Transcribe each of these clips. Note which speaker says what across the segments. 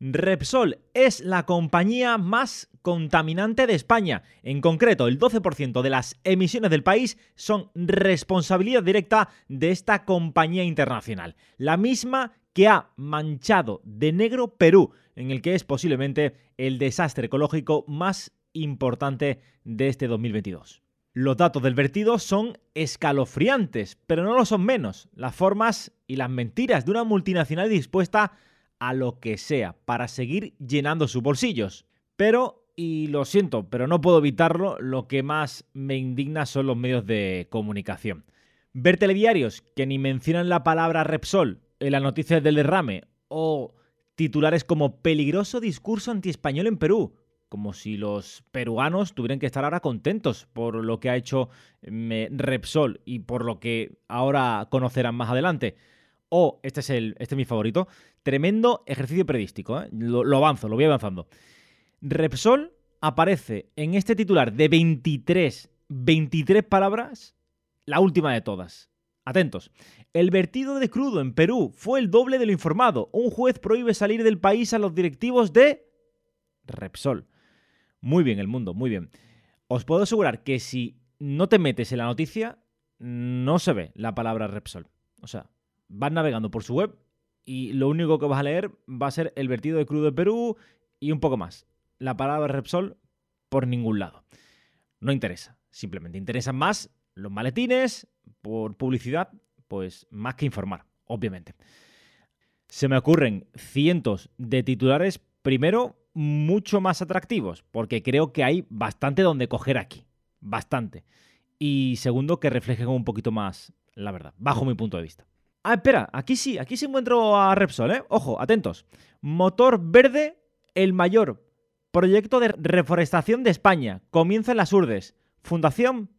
Speaker 1: Repsol es la compañía más contaminante de España. En concreto, el 12% de las emisiones del país son responsabilidad directa de esta compañía internacional. La misma que ha manchado de negro Perú, en el que es posiblemente el desastre ecológico más importante de este 2022. Los datos del vertido son escalofriantes, pero no lo son menos. Las formas y las mentiras de una multinacional dispuesta a lo que sea para seguir llenando sus bolsillos. Pero, y lo siento, pero no puedo evitarlo, lo que más me indigna son los medios de comunicación. Ver telediarios que ni mencionan la palabra Repsol en las noticias del derrame o titulares como peligroso discurso antiespañol en Perú como si los peruanos tuvieran que estar ahora contentos por lo que ha hecho mm, Repsol y por lo que ahora conocerán más adelante. O, este es, el, este es mi favorito, tremendo ejercicio periodístico, ¿eh? lo, lo avanzo, lo voy avanzando. Repsol aparece en este titular de 23, 23 palabras, la última de todas. Atentos. El vertido de crudo en Perú fue el doble de lo informado. Un juez prohíbe salir del país a los directivos de Repsol. Muy bien el mundo, muy bien. Os puedo asegurar que si no te metes en la noticia, no se ve la palabra Repsol. O sea, vas navegando por su web y lo único que vas a leer va a ser el vertido de crudo de Perú y un poco más. La palabra Repsol por ningún lado. No interesa, simplemente interesan más los maletines por publicidad, pues más que informar, obviamente. Se me ocurren cientos de titulares, primero mucho más atractivos, porque creo que hay bastante donde coger aquí, bastante. Y segundo, que reflejen un poquito más la verdad, bajo mi punto de vista. Ah, espera, aquí sí, aquí sí encuentro a Repsol, ¿eh? Ojo, atentos. Motor verde, el mayor proyecto de reforestación de España. Comienza en las Urdes. Fundación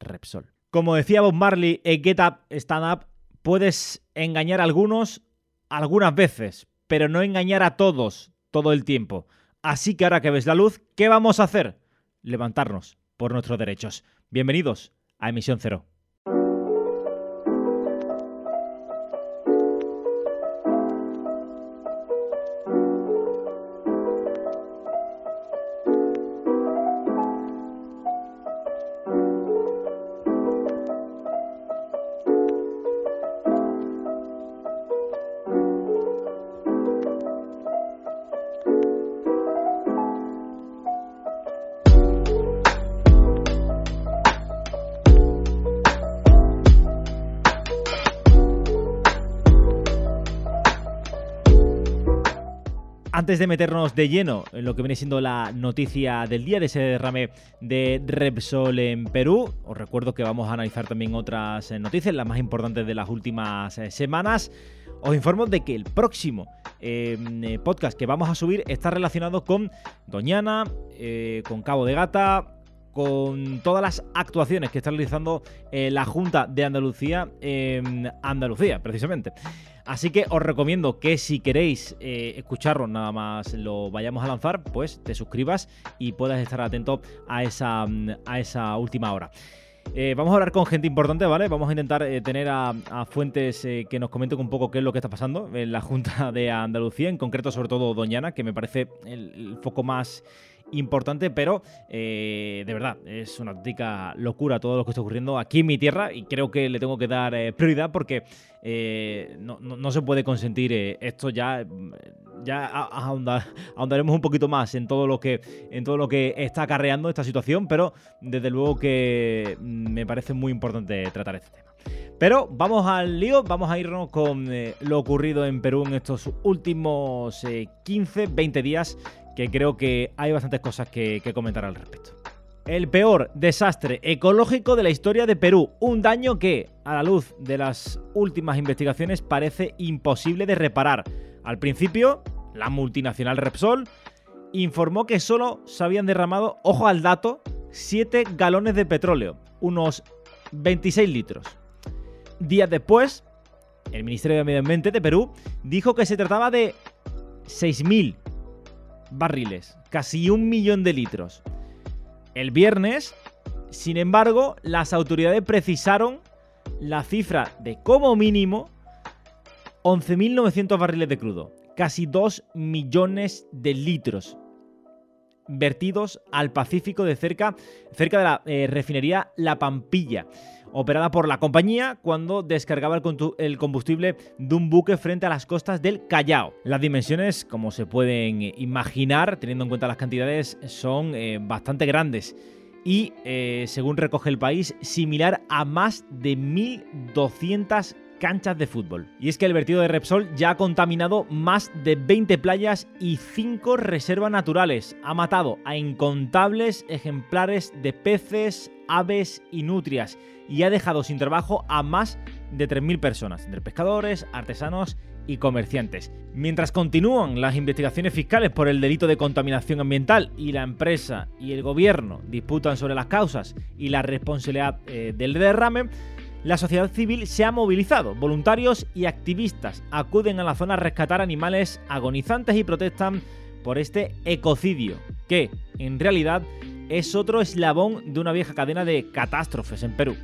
Speaker 1: Repsol. Como decía Bob Marley en Get Up, Stand Up, puedes engañar a algunos algunas veces, pero no engañar a todos todo el tiempo. Así que ahora que ves la luz, ¿qué vamos a hacer? Levantarnos por nuestros derechos. Bienvenidos a Emisión Cero. Antes de meternos de lleno en lo que viene siendo la noticia del día de ese derrame de Repsol en Perú, os recuerdo que vamos a analizar también otras eh, noticias, las más importantes de las últimas eh, semanas. Os informo de que el próximo em, eh, podcast que vamos a subir está relacionado con Doñana, con Cabo de Gata, con todas las actuaciones que está realizando la Junta de Andalucía en Andalucía, precisamente. Así que os recomiendo que si queréis eh, escucharlo nada más lo vayamos a lanzar, pues te suscribas y puedas estar atento a esa, a esa última hora. Eh, vamos a hablar con gente importante, ¿vale? Vamos a intentar eh, tener a, fuentes que nos comenten un poco qué es lo que está pasando en la Junta de Andalucía, en concreto sobre todo Doñana, que me parece el foco más importante, pero eh, de verdad, es una auténtica locura todo lo que está ocurriendo aquí en mi tierra y creo que le tengo que dar eh, prioridad porque eh, no, se puede consentir esto ya. Ya ahondaremos un poquito más en todo lo que en todo lo que está acarreando esta situación, pero desde luego que me parece muy importante tratar este tema. Pero vamos al lío, vamos a irnos con lo ocurrido en Perú en estos últimos 15, 20 días que creo que hay bastantes cosas que, comentar al respecto. El peor desastre ecológico de la historia de Perú. Un daño que, a la luz de las últimas investigaciones, parece imposible de reparar. Al principio, la multinacional Repsol informó que solo se habían derramado, ojo al dato, 7 galones de petróleo, unos 26 litros. Días después, el Ministerio de Medio Ambiente de Perú dijo que se trataba de 6.000 barriles, casi un millón de litros. El viernes, sin embargo, las autoridades precisaron la cifra de como mínimo 11.900 barriles de crudo, casi 2 millones de litros vertidos al Pacífico de cerca, cerca de la eh, refinería La Pampilla operada por la compañía cuando descargaba el combustible de un buque frente a las costas del Callao. Las dimensiones, como se pueden imaginar, teniendo en cuenta las cantidades, son eh, bastante grandes y, eh, según recoge el país, similar a más de 1.200 canchas de fútbol. Y es que el vertido de Repsol ya ha contaminado más de 20 playas y 5 reservas naturales. Ha matado a incontables ejemplares de peces, aves y nutrias y ha dejado sin trabajo a más de 3.000 personas, entre pescadores, artesanos y comerciantes. Mientras continúan las investigaciones fiscales por el delito de contaminación ambiental y la empresa y el gobierno disputan sobre las causas y la responsabilidad eh, del derrame, la sociedad civil se ha movilizado. Voluntarios y activistas acuden a la zona a rescatar animales agonizantes y protestan por este ecocidio, que en realidad es otro eslabón de una vieja cadena de catástrofes en Perú.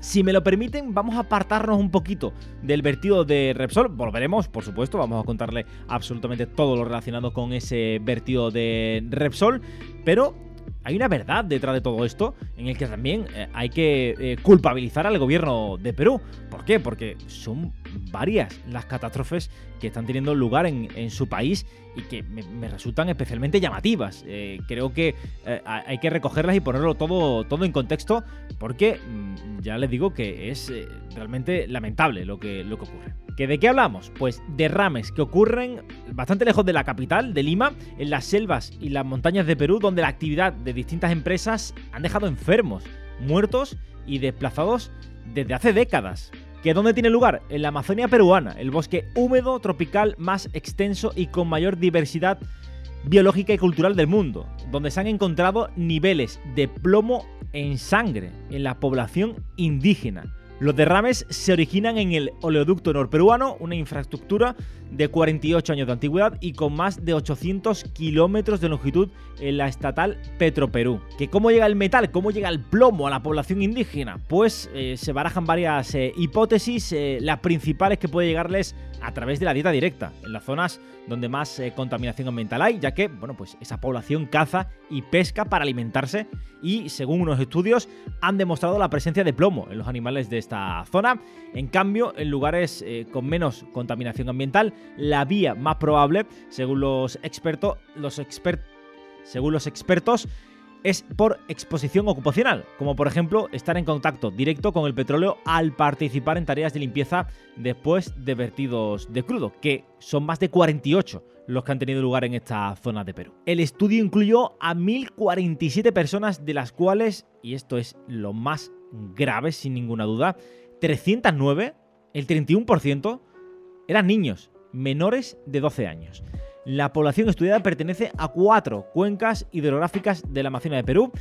Speaker 1: Si me lo permiten, vamos a apartarnos un poquito del vertido de Repsol. Volveremos, por supuesto, vamos a contarle absolutamente todo lo relacionado con ese vertido de Repsol. Pero hay una verdad detrás de todo esto en el que también eh, hay que eh, culpabilizar al gobierno de Perú. ¿Por qué? Porque son varias las catástrofes que están teniendo lugar en, su país y que me, resultan especialmente llamativas. Eh, creo que hay que recogerlas y ponerlo todo, todo en contexto porque mm, ya les digo que es realmente lamentable lo que, lo que ocurre. ¿Que ¿De qué hablamos? Pues derrames que ocurren bastante lejos de la capital, de Lima, en las selvas y las montañas de Perú, donde la actividad de distintas empresas han dejado enfermos, muertos y desplazados desde hace décadas. ¿Que dónde tiene lugar? En la Amazonia peruana, el bosque húmedo tropical más extenso y con mayor diversidad biológica y cultural del mundo, donde se han encontrado niveles de plomo en sangre en la población indígena los derrames se originan en el oleoducto norperuano, una infraestructura de 48 años de antigüedad y con más de 800 kilómetros de longitud en la estatal Petroperú. ¿Que ¿Cómo llega el metal? ¿Cómo llega el plomo a la población indígena? Pues eh, se barajan varias eh, hipótesis, eh, las principales que puede llegarles a través de la dieta directa, en las zonas donde más contaminación ambiental hay, ya que, bueno, pues esa población caza y pesca para alimentarse y, según unos estudios, han demostrado la presencia de plomo en los animales de esta zona. En cambio, en lugares con menos contaminación ambiental, la vía más probable, según los expertos, los según los expertos, es por exposición ocupacional, como por ejemplo estar en contacto directo con el petróleo al participar en tareas de limpieza después de vertidos de crudo, que son más de 48 los que han tenido lugar en esta zona de Perú. El estudio incluyó a 1047 personas, de las cuales, y esto es lo más grave sin ninguna duda, 309, el 31%, eran niños menores de 12 años. La población estudiada pertenece a cuatro cuencas hidrográficas de la de Perú,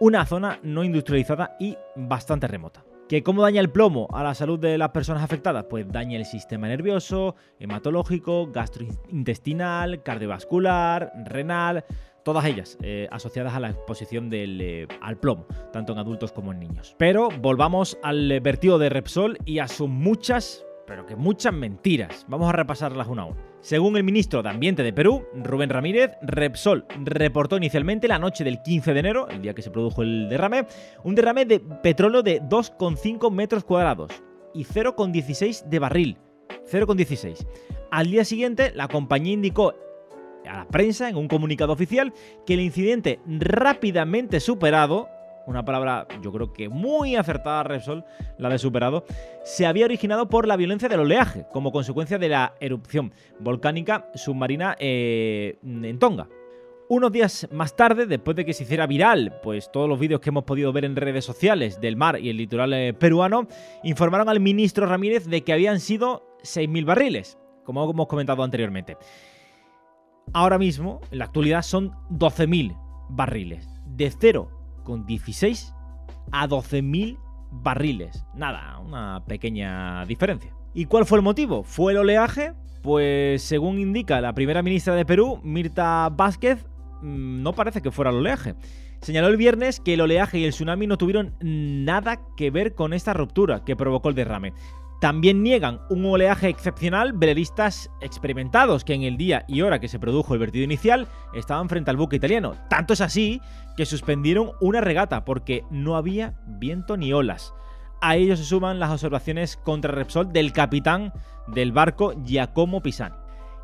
Speaker 1: una zona no industrializada y bastante remota. ¿Que ¿Cómo daña el plomo a la salud de las personas afectadas? Pues daña el sistema nervioso, hematológico, gastrointestinal, cardiovascular, renal, todas ellas eh, asociadas a la exposición eh, al plomo, tanto en adultos como en niños. Pero volvamos al vertido de Repsol y a sus muchas pero que muchas mentiras. Vamos a repasarlas una a una. Según el ministro de Ambiente de Perú, Rubén Ramírez, Repsol reportó inicialmente la noche del 15 de enero, el día que se produjo el derrame, un derrame de petróleo de 2,5 metros cuadrados y 0,16 de barril. 0,16. Al día siguiente, la compañía indicó a la prensa en un comunicado oficial que el incidente rápidamente superado una palabra yo creo que muy acertada Repsol, la de superado, se había originado por la violencia del oleaje, como consecuencia de la erupción volcánica submarina eh, en Tonga. Unos días más tarde, después de que se hiciera viral, pues todos los vídeos que hemos podido ver en redes sociales del mar y el litoral eh, peruano, informaron al ministro Ramírez de que habían sido 6.000 barriles, como hemos comentado anteriormente. Ahora mismo, en la actualidad, son 12.000 barriles. De cero con 16 a 12.000 barriles. Nada, una pequeña diferencia. ¿Y cuál fue el motivo? ¿Fue el oleaje? Pues según indica la primera ministra de Perú, Mirta Vázquez, mm, no parece que fuera el oleaje. Señaló el viernes que el oleaje y el tsunami no tuvieron nada que ver con esta ruptura que provocó el derrame. También niegan un oleaje excepcional veleristas experimentados que en el día y hora que se produjo el vertido inicial estaban frente al buque italiano. Tanto es así que suspendieron una regata porque no había viento ni olas. A ello se suman las observaciones contra Repsol del capitán del barco Giacomo Pisani.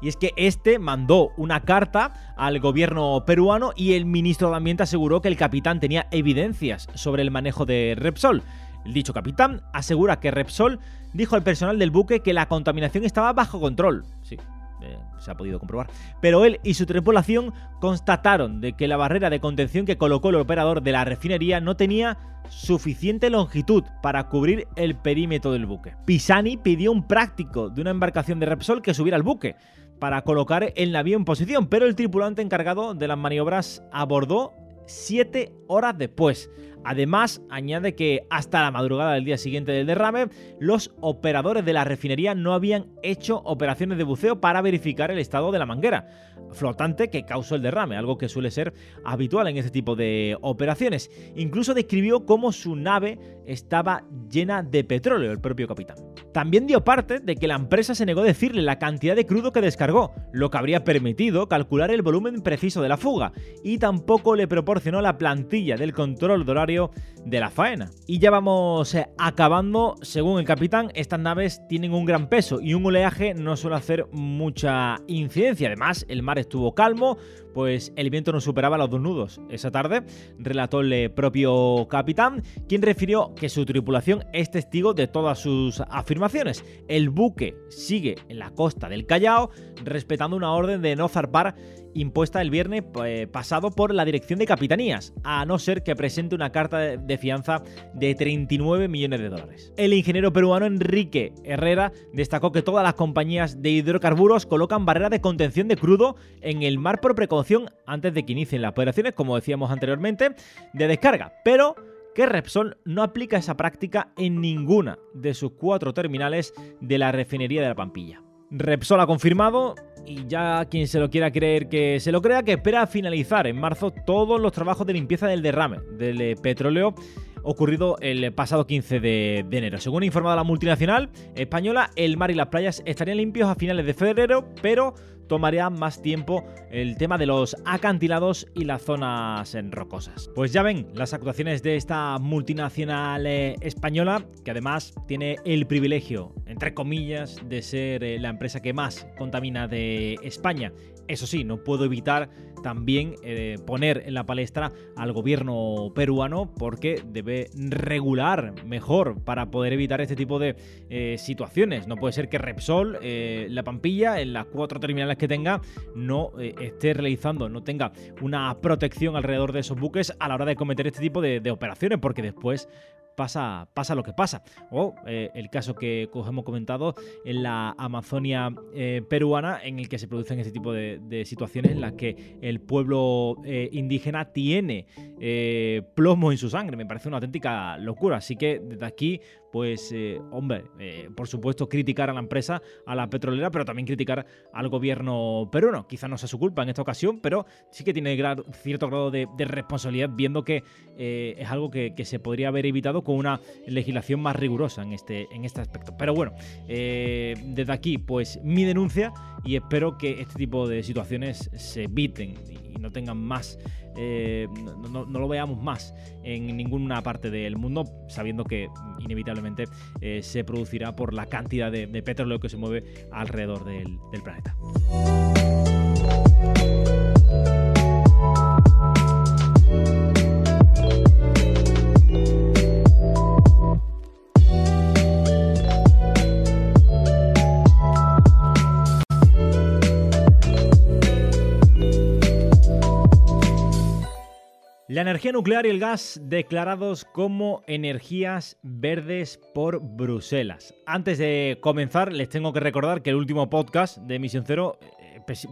Speaker 1: Y es que este mandó una carta al gobierno peruano y el ministro de Ambiente aseguró que el capitán tenía evidencias sobre el manejo de Repsol. El dicho capitán asegura que Repsol dijo al personal del buque que la contaminación estaba bajo control. Sí, eh, se ha podido comprobar. Pero él y su tripulación constataron de que la barrera de contención que colocó el operador de la refinería no tenía suficiente longitud para cubrir el perímetro del buque. Pisani pidió un práctico de una embarcación de Repsol que subiera al buque para colocar el navío en posición, pero el tripulante encargado de las maniobras abordó siete horas después. Además, añade que hasta la madrugada del día siguiente del derrame, los operadores de la refinería no habían hecho operaciones de buceo para verificar el estado de la manguera flotante que causó el derrame, algo que suele ser habitual en este tipo de operaciones. Incluso describió cómo su nave estaba llena de petróleo, el propio capitán. También dio parte de que la empresa se negó a decirle la cantidad de crudo que descargó, lo que habría permitido calcular el volumen preciso de la fuga, y tampoco le proporcionó la plantilla del control de horario de la faena. Y ya vamos eh, acabando, según el capitán, estas naves tienen un gran peso y un oleaje no suele hacer mucha incidencia. Además, el mar estuvo calmo, pues el viento no superaba los dos nudos. Esa tarde relató el propio capitán, quien refirió que su tripulación es testigo de todas sus afirmaciones. El buque sigue en la costa del Callao, respetando una orden de no zarpar impuesta el viernes eh, pasado por la Dirección de Capitanías, a no ser que presente una carta de fianza de 39 millones de dólares. El ingeniero peruano Enrique Herrera destacó que todas las compañías de hidrocarburos colocan barreras de contención de crudo en el mar por precaución antes de que inicien las operaciones, como decíamos anteriormente, de descarga, pero que Repsol no aplica esa práctica en ninguna de sus cuatro terminales de la refinería de la Pampilla. Repsol ha confirmado y ya quien se lo quiera creer que se lo crea, que espera finalizar en marzo todos los trabajos de limpieza del derrame del eh, petróleo ocurrido el pasado 15 de, enero. Según ha informado la multinacional española, el mar y las playas estarían limpios a finales de febrero, pero tomaría más tiempo el tema de los acantilados y las zonas rocosas. Pues ya ven las actuaciones de esta multinacional eh, española, que además tiene el privilegio, entre comillas, de ser eh, la empresa que más contamina de España. Eso sí, no puedo evitar también eh, poner en la palestra al gobierno peruano porque debe regular mejor para poder evitar este tipo de eh, situaciones. No puede ser que Repsol, eh, la Pampilla, en las cuatro terminales que tenga, no esté realizando, no tenga una protección alrededor de esos buques a la hora de cometer este tipo de, de operaciones, porque después pasa, pasa lo que pasa. O eh, el caso que hemos comentado en la Amazonia eh, peruana, en el que se producen este tipo de, situaciones en las que el pueblo eh, indígena tiene plomo en su sangre. Me parece una auténtica locura. Así que desde aquí pues, eh, hombre, eh, por supuesto, criticar a la empresa, a la petrolera, pero también criticar al gobierno peruano. Quizá no sea su culpa en esta ocasión, pero sí que tiene cierto grado de, responsabilidad, viendo que eh, es algo que, se podría haber evitado con una legislación más rigurosa en este, en este aspecto. Pero bueno, desde aquí, pues mi denuncia y espero que este tipo de situaciones se eviten no tengan más eh, no, lo veamos más en ninguna parte del mundo, sabiendo que inevitablemente eh, se producirá por la cantidad de, petróleo que se mueve alrededor del planeta. La energía nuclear y el gas declarados como energías verdes por Bruselas. Antes de comenzar, les tengo que recordar que el último podcast de Emisión Cero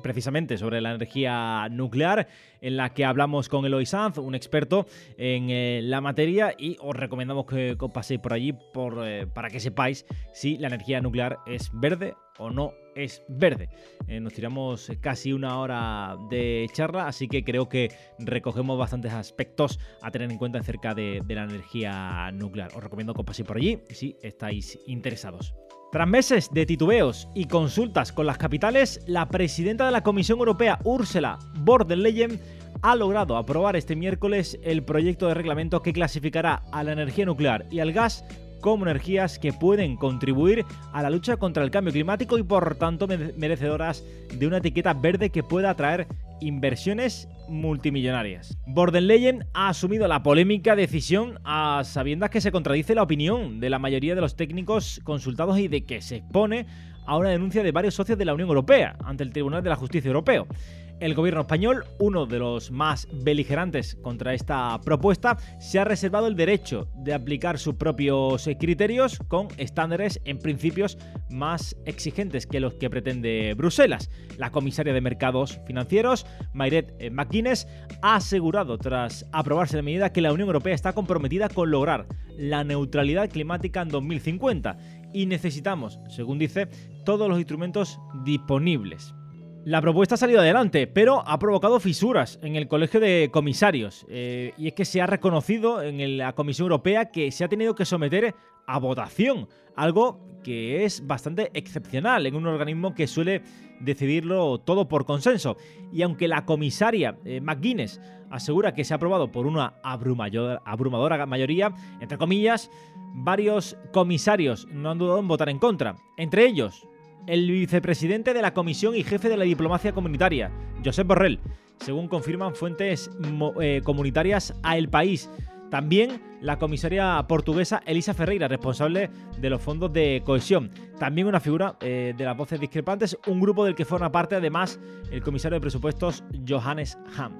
Speaker 1: precisamente sobre la energía nuclear, en la que hablamos con Eloy Sanz, un experto en eh, la materia, y os recomendamos que, paséis por allí por, eh, para que sepáis si la energía nuclear es verde o no es verde. Eh, nos tiramos casi una hora de charla, así que creo que recogemos bastantes aspectos a tener en cuenta acerca de, la energía nuclear. Os recomiendo que paséis por allí si estáis interesados. Tras meses de titubeos y consultas con las capitales, la presidenta de la Comisión Europea, Ursula von der Leyen, ha logrado aprobar este miércoles el proyecto de reglamento que clasificará a la energía nuclear y al gas como energías que pueden contribuir a la lucha contra el cambio climático y por tanto merecedoras de una etiqueta verde que pueda atraer inversiones multimillonarias. Leyen ha asumido la polémica decisión a sabiendas que se contradice la opinión de la mayoría de los técnicos consultados y de que se expone a una denuncia de varios socios de la Unión Europea ante el Tribunal de la Justicia Europeo. El gobierno español, uno de los más beligerantes contra esta propuesta, se ha reservado el derecho de aplicar sus propios criterios con estándares en principios más exigentes que los que pretende Bruselas. La comisaria de Mercados Financieros, Mayret McGuinness, ha asegurado tras aprobarse la medida que la Unión Europea está comprometida con lograr la neutralidad climática en 2050 y necesitamos, según dice, todos los instrumentos disponibles. La propuesta ha salido adelante, pero ha provocado fisuras en el Colegio de Comisarios. Eh, y es que se ha reconocido en la Comisión Europea que se ha tenido que someter a votación, algo que es bastante excepcional en un organismo que suele decidirlo todo por consenso. Y aunque la comisaria eh, McGuinness asegura que se ha aprobado por una abrumadora mayoría, entre comillas, varios comisarios no han dudado en votar en contra. Entre ellos, el vicepresidente de la Comisión y jefe de la diplomacia comunitaria, Josep Borrell, según confirman fuentes eh, comunitarias a El País. También la comisaria portuguesa Elisa Ferreira, responsable de los fondos de cohesión. También una figura eh, de las voces discrepantes, un grupo del que forma parte además el comisario de presupuestos Johannes Hahn.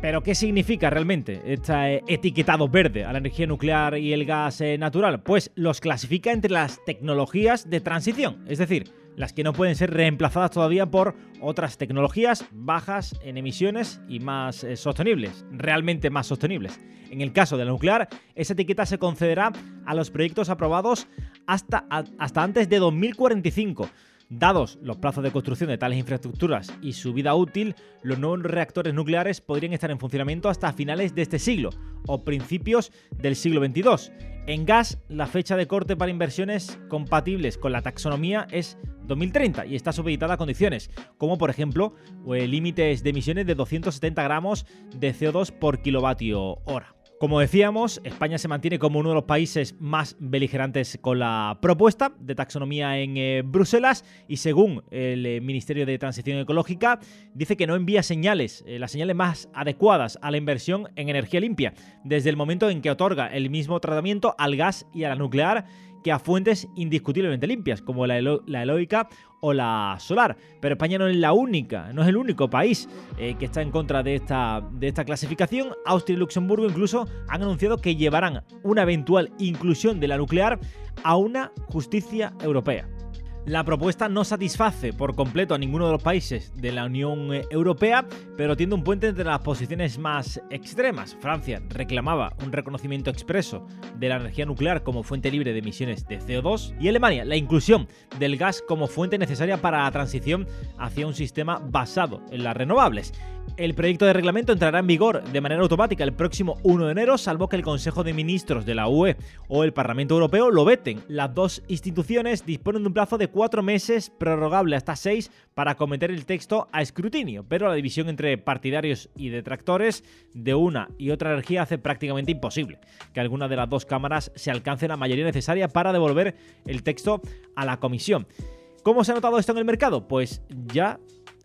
Speaker 1: Pero ¿qué significa realmente este etiquetado verde a la energía nuclear y el gas eh, natural? Pues los clasifica entre las tecnologías de transición, es decir, las que no pueden ser reemplazadas todavía por otras tecnologías bajas en emisiones y más eh, sostenibles, realmente más sostenibles. En el caso de la nuclear, esa etiqueta se concederá a los proyectos aprobados hasta, hasta antes de 2045. Dados los plazos de construcción de tales infraestructuras y su vida útil, los nuevos reactores nucleares podrían estar en funcionamiento hasta finales de este siglo o principios del siglo XXII. En gas, la fecha de corte para inversiones compatibles con la taxonomía es 2030 y está supeditada a condiciones, como por ejemplo eh, límites de emisiones de 270 gramos de CO2 por kilovatio hora. Como decíamos, España se mantiene como uno de los países más beligerantes con la propuesta de taxonomía en eh, Bruselas y según el eh, Ministerio de Transición Ecológica dice que no envía señales, las señales más adecuadas a la inversión en energía limpia, desde el momento en que otorga el mismo tratamiento al gas y a la nuclear que a fuentes indiscutiblemente limpias, como la, eólica o la solar. Pero España no es la única, no es el único país eh, que está en contra de esta, de esta clasificación. Austria y Luxemburgo incluso han anunciado que llevarán una eventual inclusión de la nuclear a una justicia europea. La propuesta no satisface por completo a ninguno de los países de la Unión Europea, pero tiende un puente entre las posiciones más extremas. Francia reclamaba un reconocimiento expreso de la energía nuclear como fuente libre de emisiones de CO2 y Alemania la inclusión del gas como fuente necesaria para la transición hacia un sistema basado en las renovables. El proyecto de reglamento entrará en vigor de manera automática el próximo 1 de enero, salvo que el Consejo de Ministros de la UE o el Parlamento Europeo lo veten. Las dos instituciones disponen de un plazo de cuatro meses, prorrogable hasta seis, para cometer el texto a escrutinio, pero la división entre partidarios y detractores de una y otra energía hace prácticamente imposible que alguna de las dos cámaras se alcance la mayoría necesaria para devolver el texto a la comisión. ¿Cómo se ha notado esto en el mercado? Pues ya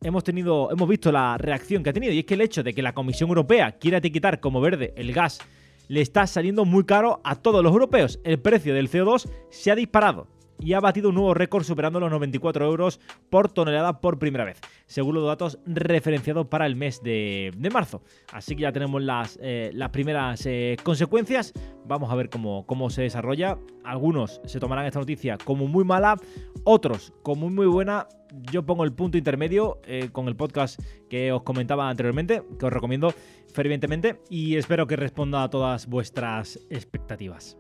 Speaker 1: hemos tenido, hemos visto la reacción que ha tenido y es que el hecho de que la Comisión Europea quiera etiquetar como verde el gas le está saliendo muy caro a todos los europeos. El precio del CO2 se ha disparado y ha batido un nuevo récord superando los 94 euros por tonelada por primera vez, según los datos referenciados para el mes de, marzo. Así que ya tenemos las, eh, las primeras eh, consecuencias. Vamos a ver cómo, cómo se desarrolla. Algunos se tomarán esta noticia como muy mala, otros como muy buena. Yo pongo el punto intermedio eh, con el podcast que os comentaba anteriormente, que os recomiendo fervientemente y espero que responda a todas vuestras expectativas.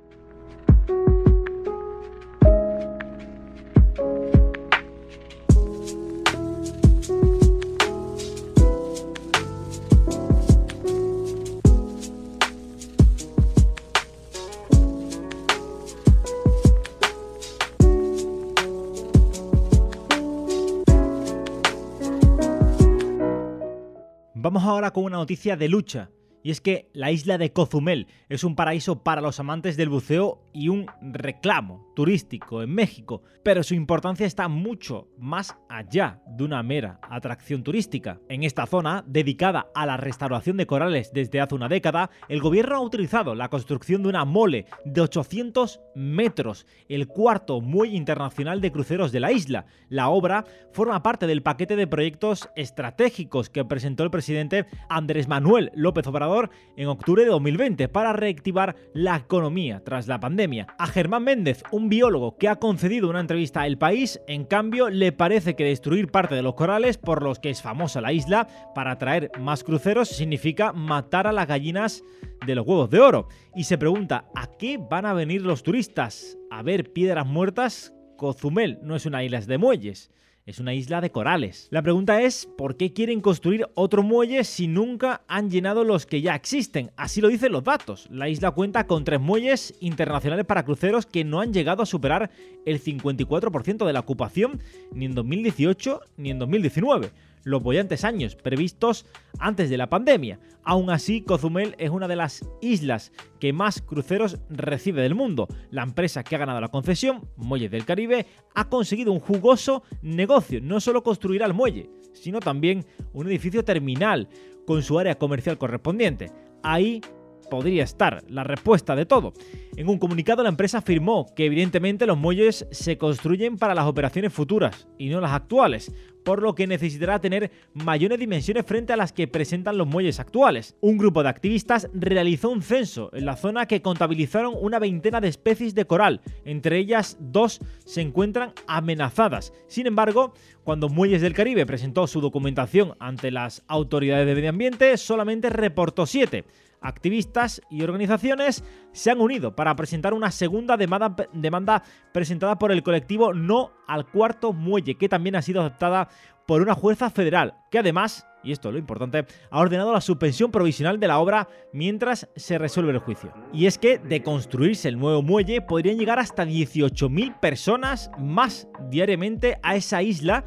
Speaker 1: Vamos ahora con una noticia de lucha. Y es que la isla de Cozumel es un paraíso para los amantes del buceo y un reclamo turístico en México, pero su importancia está mucho más allá de una mera atracción turística. En esta zona, dedicada a la restauración de corales desde hace una década, el gobierno ha utilizado la construcción de una mole de 800 metros, el cuarto muelle internacional de cruceros de la isla. La obra forma parte del paquete de proyectos estratégicos que presentó el presidente Andrés Manuel López Obrador en octubre de 2020 para reactivar la economía tras la pandemia. A Germán Méndez, un biólogo que ha concedido una entrevista a El País, en cambio, le parece que destruir parte de los corales por los que es famosa la isla para atraer más cruceros significa matar a las gallinas de los huevos de oro. Y se pregunta, ¿a qué van a venir los turistas? ¿A ver piedras muertas? Cozumel no es una isla de muelles es una isla de corales. La pregunta es, ¿por qué quieren construir otro muelle si nunca han llenado los que ya existen? Así lo dicen los datos. La isla cuenta con tres muelles internacionales para cruceros que no han llegado a superar el 54% de la ocupación ni en 2018 ni en 2019 los bollantes años previstos antes de la pandemia. Aún así, Cozumel es una de las islas que más cruceros recibe del mundo. La empresa que ha ganado la concesión, Muelles del Caribe, ha conseguido un jugoso negocio. No solo construirá el muelle, sino también un edificio terminal con su área comercial correspondiente. Ahí podría estar la respuesta de todo. En un comunicado la empresa afirmó que evidentemente los muelles se construyen para las operaciones futuras y no las actuales, por lo que necesitará tener mayores dimensiones frente a las que presentan los muelles actuales. Un grupo de activistas realizó un censo en la zona que contabilizaron una veintena de especies de coral, entre ellas dos se encuentran amenazadas. Sin embargo, cuando Muelles del Caribe presentó su documentación ante las autoridades de medio ambiente, solamente reportó siete activistas y organizaciones se han unido para presentar una segunda demanda, presentada por el colectivo No al Cuarto Muelle, que también ha sido aceptada por una jueza federal, que además, y esto es lo importante, ha ordenado la suspensión provisional de la obra mientras se resuelve el juicio. Y es que de construirse el nuevo muelle podrían llegar hasta 18.000 personas más diariamente a esa isla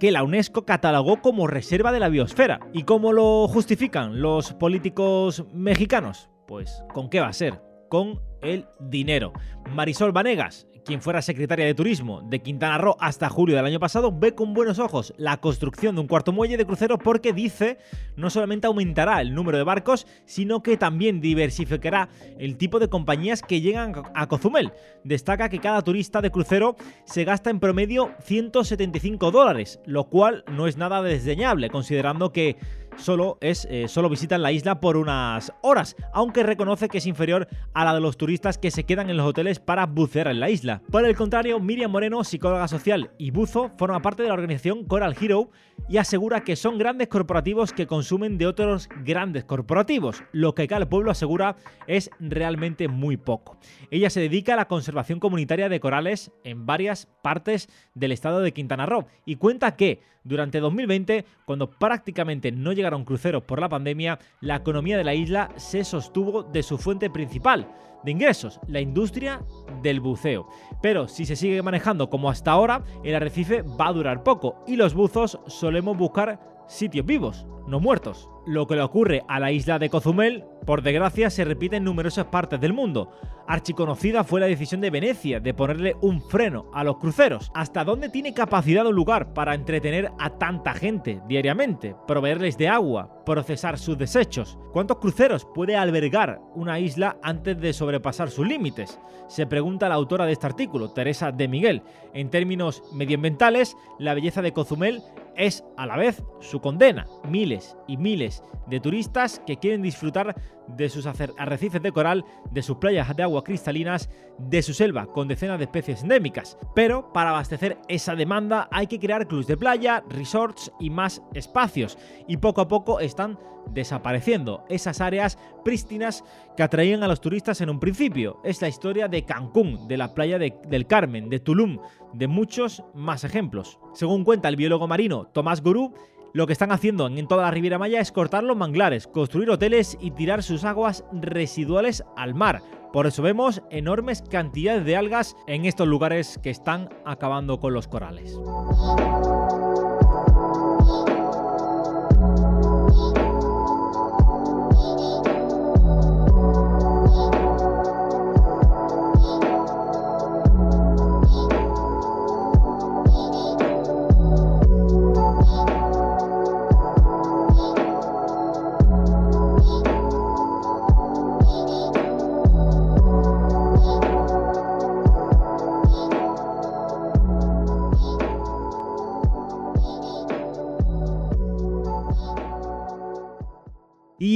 Speaker 1: que la UNESCO catalogó como reserva de la biosfera. ¿Y cómo lo justifican los políticos mexicanos? Pues con qué va a ser, con el dinero. Marisol Vanegas, quien fuera secretaria de Turismo de Quintana Roo hasta julio del año pasado, ve con buenos ojos la construcción de un cuarto muelle de crucero porque dice no solamente aumentará el número de barcos, sino que también diversificará el tipo de compañías que llegan a Cozumel. Destaca que cada turista de crucero se gasta en promedio 175 dólares, lo cual no es nada desdeñable, considerando que solo, es, eh, solo visitan la isla por unas horas, aunque reconoce que es inferior a la de los turistas que se quedan en los hoteles para bucear en la isla. Por el contrario, Miriam Moreno, psicóloga social y buzo, forma parte de la organización Coral Hero y asegura que son grandes corporativos que consumen de otros grandes corporativos. Lo que cada pueblo asegura es realmente muy poco. Ella se dedica a la conservación comunitaria de corales en varias partes del estado de Quintana Roo y cuenta que durante 2020, cuando prácticamente no llegaron cruceros por la pandemia, la economía de la isla se sostuvo de su fuente principal de ingresos, la industria del buceo. Pero si se sigue manejando como hasta ahora, el arrecife va a durar poco y los buzos solemos buscar sitios vivos, no muertos. Lo que le ocurre a la isla de Cozumel, por desgracia, se repite en numerosas partes del mundo. Archiconocida fue la decisión de Venecia de ponerle un freno a los cruceros. ¿Hasta dónde tiene capacidad un lugar para entretener a tanta gente diariamente? Proveerles de agua, procesar sus desechos. ¿Cuántos cruceros puede albergar una isla antes de sobrepasar sus límites? Se pregunta la autora de este artículo, Teresa de Miguel. En términos medioambientales, la belleza de Cozumel es a la vez su condena. Miles y miles de turistas que quieren disfrutar de sus arrecifes de coral, de sus playas de agua cristalinas, de su selva con decenas de especies endémicas. Pero para abastecer esa demanda hay que crear clubs de playa, resorts y más espacios. Y poco a poco están desapareciendo esas áreas prístinas que atraían a los turistas en un principio. Es la historia de Cancún, de la playa del Carmen, de Tulum, de muchos más ejemplos. Según cuenta el biólogo marino Tomás Gurú, lo que están haciendo en toda la Riviera Maya es cortar los manglares, construir hoteles y tirar sus aguas residuales al mar. Por eso vemos enormes cantidades de algas en estos lugares que están acabando con los corales.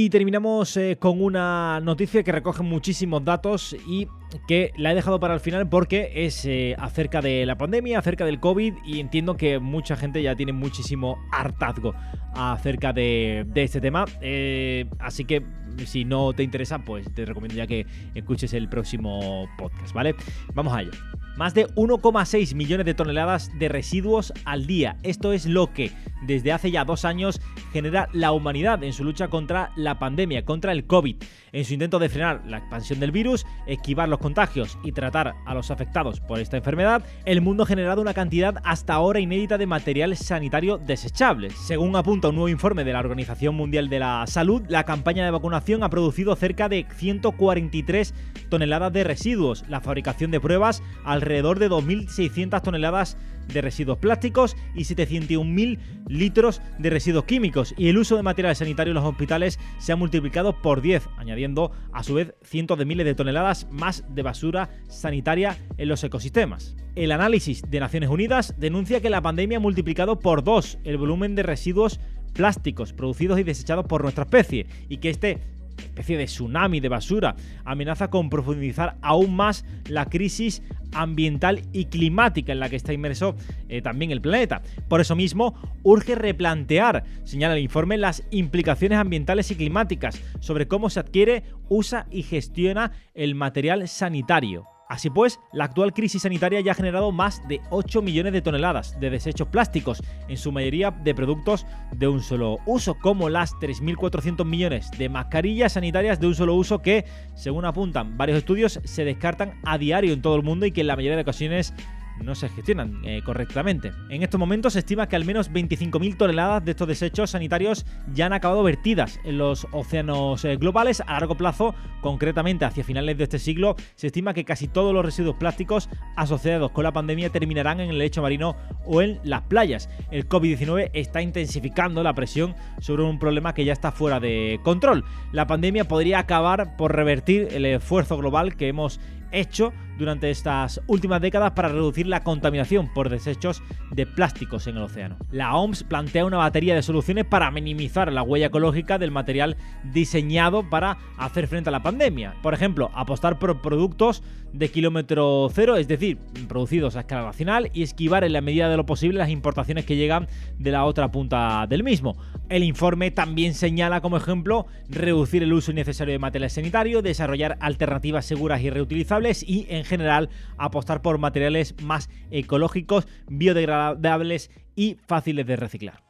Speaker 1: Terminamos eh, con una noticia que recoge muchísimos datos y que la he dejado para el final porque es eh, acerca de la pandemia, acerca del COVID y entiendo que mucha gente ya tiene muchísimo hartazgo acerca de, este tema. Eh, así que si no te interesa, pues te recomiendo ya que escuches el próximo podcast, ¿vale? Vamos a ello. Más de 1,6 millones de toneladas de residuos al día. Esto es lo que desde hace ya dos años genera la humanidad en su lucha contra la pandemia, contra el COVID. En su intento de frenar la expansión del virus, esquivar los contagios y tratar a los afectados por esta enfermedad, el mundo ha generado una cantidad hasta ahora inédita de material sanitario desechable. Según apunta un nuevo informe de la Organización Mundial de la Salud, la campaña de vacunación ha producido cerca de 143 toneladas de residuos. La fabricación de pruebas al alrededor de 2.600 toneladas de residuos plásticos y 701.000 litros de residuos químicos y el uso de materiales sanitarios en los hospitales se ha multiplicado por 10, añadiendo a su vez cientos de miles de toneladas más de basura sanitaria en los ecosistemas. El análisis de Naciones Unidas denuncia que la pandemia ha multiplicado por 2 el volumen de residuos plásticos producidos y desechados por nuestra especie y que este especie de tsunami de basura, amenaza con profundizar aún más la crisis ambiental y climática en la que está inmerso eh, también el planeta. Por eso mismo, urge replantear, señala el informe, las implicaciones ambientales y climáticas sobre cómo se adquiere, usa y gestiona el material sanitario. Así pues, la actual crisis sanitaria ya ha generado más de 8 millones de toneladas de desechos plásticos, en su mayoría de productos de un solo uso, como las 3.400 millones de mascarillas sanitarias de un solo uso que, según apuntan varios estudios, se descartan a diario en todo el mundo y que en la mayoría de ocasiones no se gestionan eh, correctamente. En estos momentos se estima que al menos 25.000 toneladas de estos desechos sanitarios ya han acabado vertidas en los océanos eh, globales. A largo plazo, concretamente hacia finales de este siglo, se estima que casi todos los residuos plásticos asociados con la pandemia terminarán en el lecho marino o en las playas. El COVID-19 está intensificando la presión sobre un problema que ya está fuera de control. La pandemia podría acabar por revertir el esfuerzo global que hemos hecho durante estas últimas décadas para reducir la contaminación por desechos de plásticos en el océano. La OMS plantea una batería de soluciones para minimizar la huella ecológica del material diseñado para hacer frente a la pandemia. Por ejemplo, apostar por productos de kilómetro cero, es decir, producidos a escala nacional y esquivar en la medida de lo posible las importaciones que llegan de la otra punta del mismo. El informe también señala como ejemplo reducir el uso innecesario de material sanitario, desarrollar alternativas seguras y reutilizables y en general apostar por materiales más ecológicos, biodegradables y fáciles de reciclar.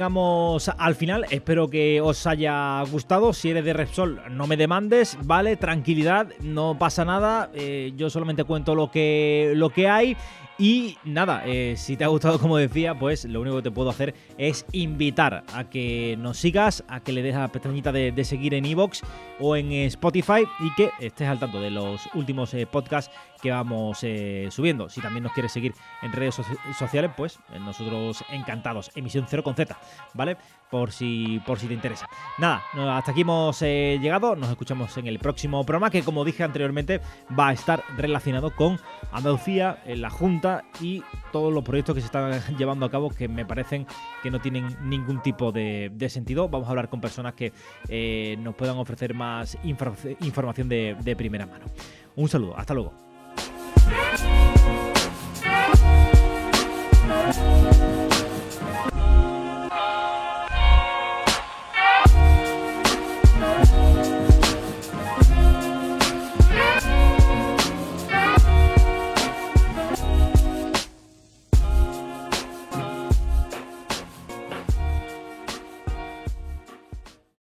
Speaker 1: Llegamos al final. Espero que os haya gustado. Si eres de Repsol, no me demandes, ¿vale? Tranquilidad, no pasa nada. Eh, yo solamente cuento lo que, lo que hay. Y nada, eh, si te ha gustado como decía, pues lo único que te puedo hacer es invitar a que nos sigas, a que le des a la pestañita de, seguir en Evox o en Spotify y que estés al tanto de los últimos eh, podcasts que vamos eh, subiendo. Si también nos quieres seguir en redes sociales, pues nosotros encantados. Emisión 0 con Z, ¿vale? Por si, por si te interesa. Nada, hasta aquí hemos llegado. Nos escuchamos en el próximo programa que, como dije anteriormente, va a estar relacionado con Andalucía, la Junta y todos los proyectos que se están llevando a cabo que me parecen que no tienen ningún tipo de, sentido. Vamos a hablar con personas que eh, nos puedan ofrecer más información de primera mano. Un saludo, hasta luego.